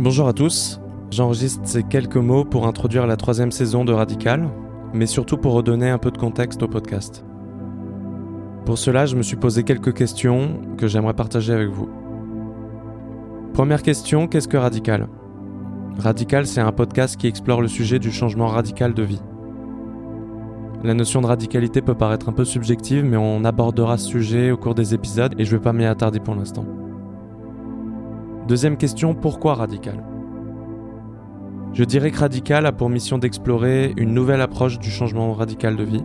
Bonjour à tous, j'enregistre ces quelques mots pour introduire la troisième saison de Radical, mais surtout pour redonner un peu de contexte au podcast. Pour cela, je me suis posé quelques questions que j'aimerais partager avec vous. Première question, qu'est-ce que Radical? Radical, c'est un podcast qui explore le sujet du changement radical de vie. La notion de radicalité peut paraître un peu subjective, mais on abordera ce sujet au cours des épisodes et je ne vais pas m'y attarder pour l'instant. Deuxième question, pourquoi radical? Je dirais que radical a pour mission d'explorer une nouvelle approche du changement radical de vie,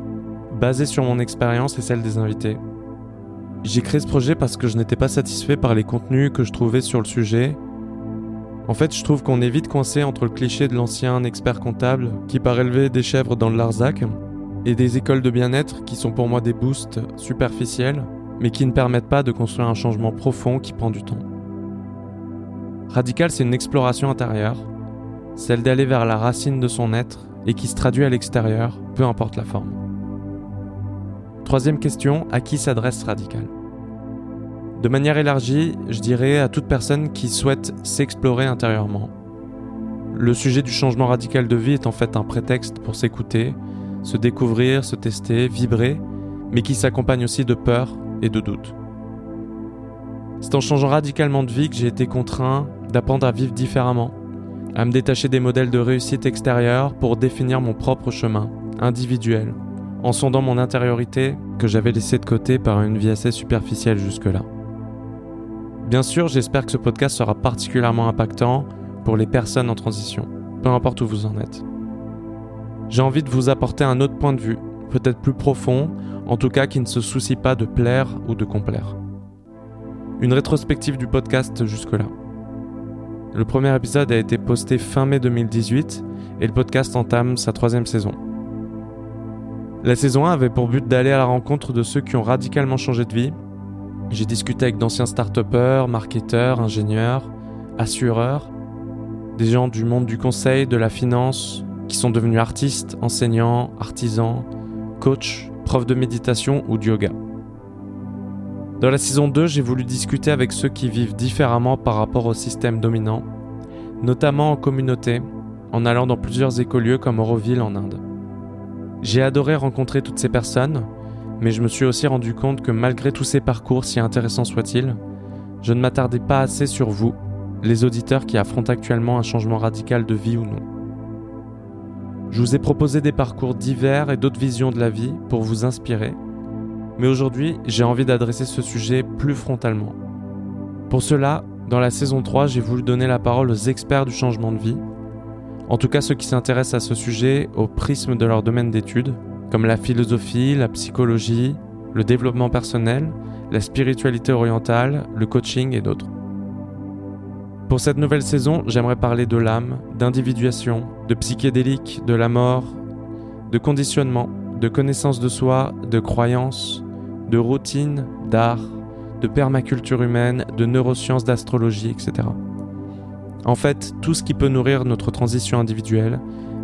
basée sur mon expérience et celle des invités. J'ai créé ce projet parce que je n'étais pas satisfait par les contenus que je trouvais sur le sujet. En fait, je trouve qu'on est vite coincé entre le cliché de l'ancien expert comptable qui part élever des chèvres dans le Larzac et des écoles de bien-être qui sont pour moi des boosts superficiels, mais qui ne permettent pas de construire un changement profond qui prend du temps. Radical, c'est une exploration intérieure, celle d'aller vers la racine de son être et qui se traduit à l'extérieur, peu importe la forme. Troisième question, à qui s'adresse Radical? De manière élargie, je dirais à toute personne qui souhaite s'explorer intérieurement. Le sujet du changement radical de vie est en fait un prétexte pour s'écouter, se découvrir, se tester, vibrer, mais qui s'accompagne aussi de peur et de doute. C'est en changeant radicalement de vie que j'ai été contraint d'apprendre à vivre différemment, à me détacher des modèles de réussite extérieure pour définir mon propre chemin, individuel, en sondant mon intériorité que j'avais laissé de côté par une vie assez superficielle jusque-là. Bien sûr, j'espère que ce podcast sera particulièrement impactant pour les personnes en transition, peu importe où vous en êtes. J'ai envie de vous apporter un autre point de vue, peut-être plus profond, en tout cas qui ne se soucie pas de plaire ou de complaire. Une rétrospective du podcast jusque-là. Le premier épisode a été posté fin mai 2018 et le podcast entame sa troisième saison. La saison 1 avait pour but d'aller à la rencontre de ceux qui ont radicalement changé de vie. J'ai discuté avec d'anciens start marketeurs, ingénieurs, assureurs, des gens du monde du conseil, de la finance, qui sont devenus artistes, enseignants, artisans, coachs, profs de méditation ou de yoga. Dans la saison 2, j'ai voulu discuter avec ceux qui vivent différemment par rapport au système dominant, notamment en communauté, en allant dans plusieurs écolieux comme Auroville en Inde. J'ai adoré rencontrer toutes ces personnes, mais je me suis aussi rendu compte que malgré tous ces parcours, si intéressants soient-ils, je ne m'attardais pas assez sur vous, les auditeurs qui affrontent actuellement un changement radical de vie ou non. Je vous ai proposé des parcours divers et d'autres visions de la vie pour vous inspirer mais aujourd'hui, j'ai envie d'adresser ce sujet plus frontalement. Pour cela, dans la saison 3, j'ai voulu donner la parole aux experts du changement de vie, en tout cas ceux qui s'intéressent à ce sujet au prisme de leur domaine d'études, comme la philosophie, la psychologie, le développement personnel, la spiritualité orientale, le coaching et d'autres. Pour cette nouvelle saison, j'aimerais parler de l'âme, d'individuation, de psychédélique, de la mort, de conditionnement, de connaissance de soi, de croyances, de routine, d'art, de permaculture humaine, de neurosciences, d'astrologie, etc. En fait, tout ce qui peut nourrir notre transition individuelle,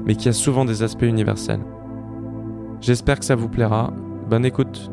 mais qui a souvent des aspects universels. J'espère que ça vous plaira. Bonne écoute